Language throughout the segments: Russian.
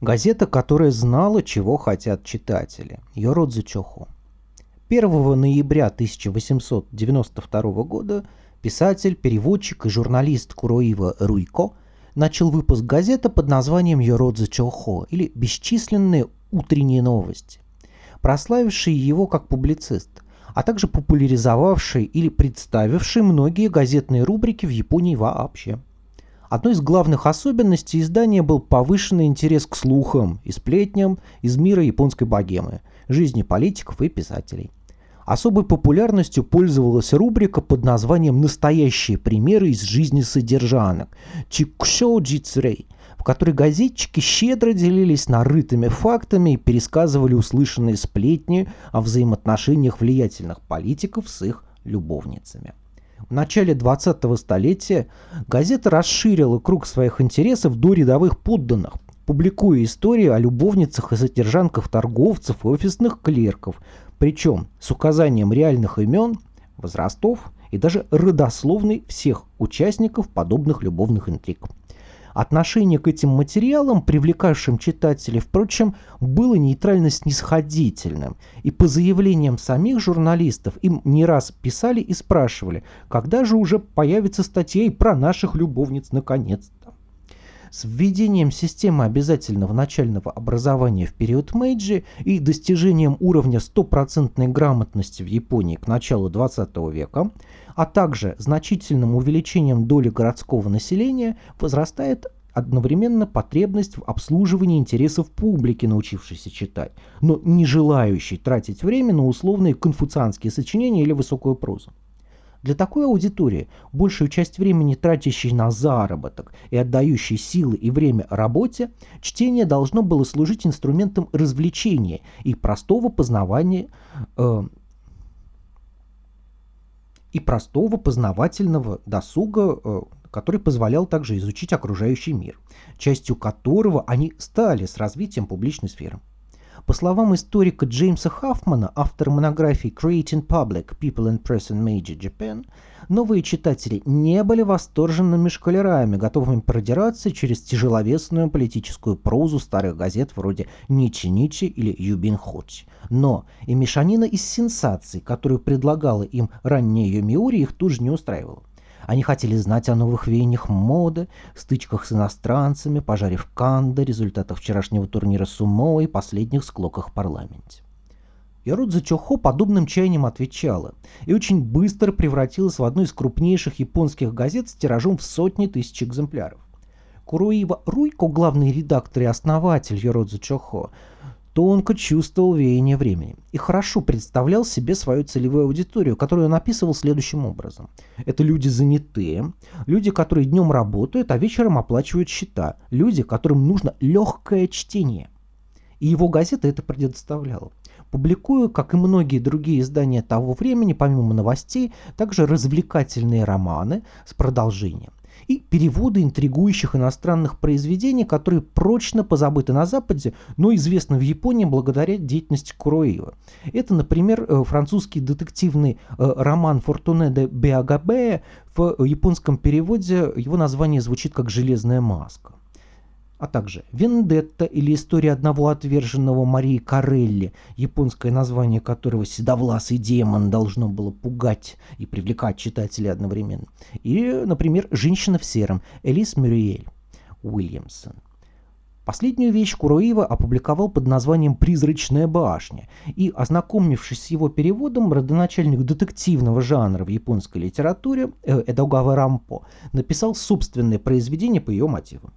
Газета, которая знала, чего хотят читатели. Йородзе Чохо. 1 ноября 1892 года писатель, переводчик и журналист Куроива Руйко начал выпуск газеты под названием Йородзе Чохо или «Бесчисленные утренние новости», прославивший его как публицист, а также популяризовавший или представивший многие газетные рубрики в Японии вообще – Одной из главных особенностей издания был повышенный интерес к слухам и сплетням из мира японской богемы, жизни политиков и писателей. Особой популярностью пользовалась рубрика под названием «Настоящие примеры из жизни содержанок» Чикшо Джицрей, в которой газетчики щедро делились нарытыми фактами и пересказывали услышанные сплетни о взаимоотношениях влиятельных политиков с их любовницами. В начале 20-го столетия газета расширила круг своих интересов до рядовых подданных, публикуя истории о любовницах и содержанках торговцев и офисных клерков, причем с указанием реальных имен, возрастов и даже родословной всех участников подобных любовных интриг. Отношение к этим материалам, привлекавшим читателей, впрочем, было нейтрально-снисходительным, и по заявлениям самих журналистов им не раз писали и спрашивали, когда же уже появится статья и про наших любовниц наконец-то. С введением системы обязательного начального образования в период Мэйджи и достижением уровня стопроцентной грамотности в Японии к началу XX века, а также значительным увеличением доли городского населения, возрастает одновременно потребность в обслуживании интересов публики, научившейся читать, но не желающей тратить время на условные конфуцианские сочинения или высокую прозу. Для такой аудитории, большую часть времени тратящей на заработок и отдающей силы и время работе, чтение должно было служить инструментом развлечения и простого познавания э, и простого познавательного досуга, э, который позволял также изучить окружающий мир, частью которого они стали с развитием публичной сферы. По словам историка Джеймса Хаффмана, автора монографии Creating Public, People in Press in Major Japan, новые читатели не были восторженными шкалерами, готовыми продираться через тяжеловесную политическую прозу старых газет вроде Ничи-Ничи или Юбин Хочи. Но и мешанина из сенсаций, которую предлагала им ранняя Юмиури, их тут же не устраивала. Они хотели знать о новых веяниях моды, стычках с иностранцами, пожаре в Канде, результатах вчерашнего турнира сумо и последних склоках в парламенте. Ярудза Чохо подобным чаянием отвечала и очень быстро превратилась в одну из крупнейших японских газет с тиражом в сотни тысяч экземпляров. Куруива Руйко, главный редактор и основатель Яродзу Чохо, тонко чувствовал веяние времени и хорошо представлял себе свою целевую аудиторию, которую он описывал следующим образом. Это люди занятые, люди, которые днем работают, а вечером оплачивают счета, люди, которым нужно легкое чтение. И его газета это предоставляла. Публикуя, как и многие другие издания того времени, помимо новостей, также развлекательные романы с продолжением и переводы интригующих иностранных произведений, которые прочно позабыты на Западе, но известны в Японии благодаря деятельности Куроева. Это, например, э, французский детективный э, роман «Фортуне де Беагабе». В японском переводе его название звучит как «Железная маска» а также «Вендетта» или «История одного отверженного Марии Карелли», японское название которого «Седовласый демон» должно было пугать и привлекать читателей одновременно. Или, например, «Женщина в сером» Элис Мюриэль Уильямсон. Последнюю вещь Куроива опубликовал под названием «Призрачная башня», и, ознакомившись с его переводом, родоначальник детективного жанра в японской литературе э, Эдогава Рампо написал собственное произведение по ее мотивам.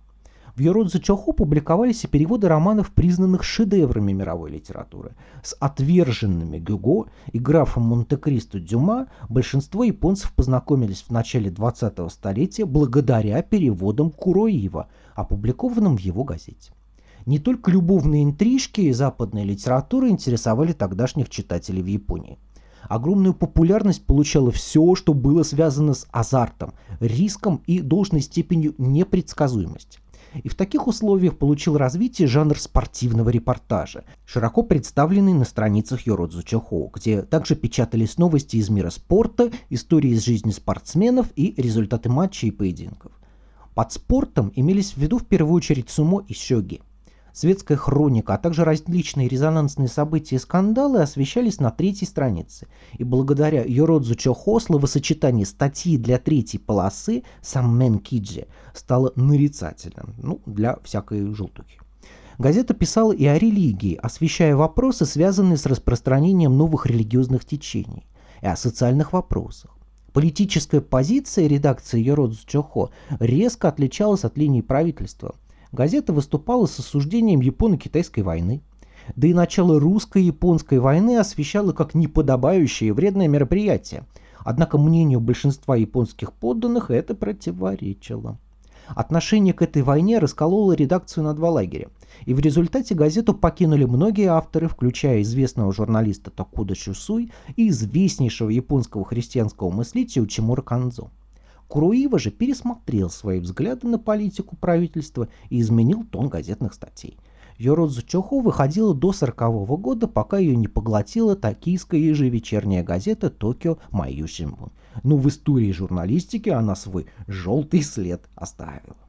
В Йородзе Чоху публиковались и переводы романов, признанных шедеврами мировой литературы. С отверженными Гюго и графом Монте-Кристо Дюма большинство японцев познакомились в начале 20-го столетия благодаря переводам Куроива, опубликованным в его газете. Не только любовные интрижки и западная литература интересовали тогдашних читателей в Японии. Огромную популярность получало все, что было связано с азартом, риском и должной степенью непредсказуемости и в таких условиях получил развитие жанр спортивного репортажа, широко представленный на страницах Йородзу Чохо, где также печатались новости из мира спорта, истории из жизни спортсменов и результаты матчей и поединков. Под спортом имелись в виду в первую очередь сумо и сёги. Светская хроника, а также различные резонансные события и скандалы освещались на третьей странице. И благодаря Йородзу Чохо словосочетание статьи для третьей полосы «Саммен Киджи» стало нарицательным, ну, для всякой желтухи. Газета писала и о религии, освещая вопросы, связанные с распространением новых религиозных течений, и о социальных вопросах. Политическая позиция редакции Йородзу Чохо резко отличалась от линии правительства – газета выступала с осуждением Японо-Китайской войны. Да и начало русско-японской войны освещало как неподобающее и вредное мероприятие. Однако мнению большинства японских подданных это противоречило. Отношение к этой войне раскололо редакцию на два лагеря. И в результате газету покинули многие авторы, включая известного журналиста Такуда Шусуй и известнейшего японского христианского мыслителя Учимура Канзо. Куруива же пересмотрел свои взгляды на политику правительства и изменил тон газетных статей. Йородзу Чохо выходила до 40 года, пока ее не поглотила токийская ежевечерняя газета «Токио Майюшимбун». Но в истории журналистики она свой желтый след оставила.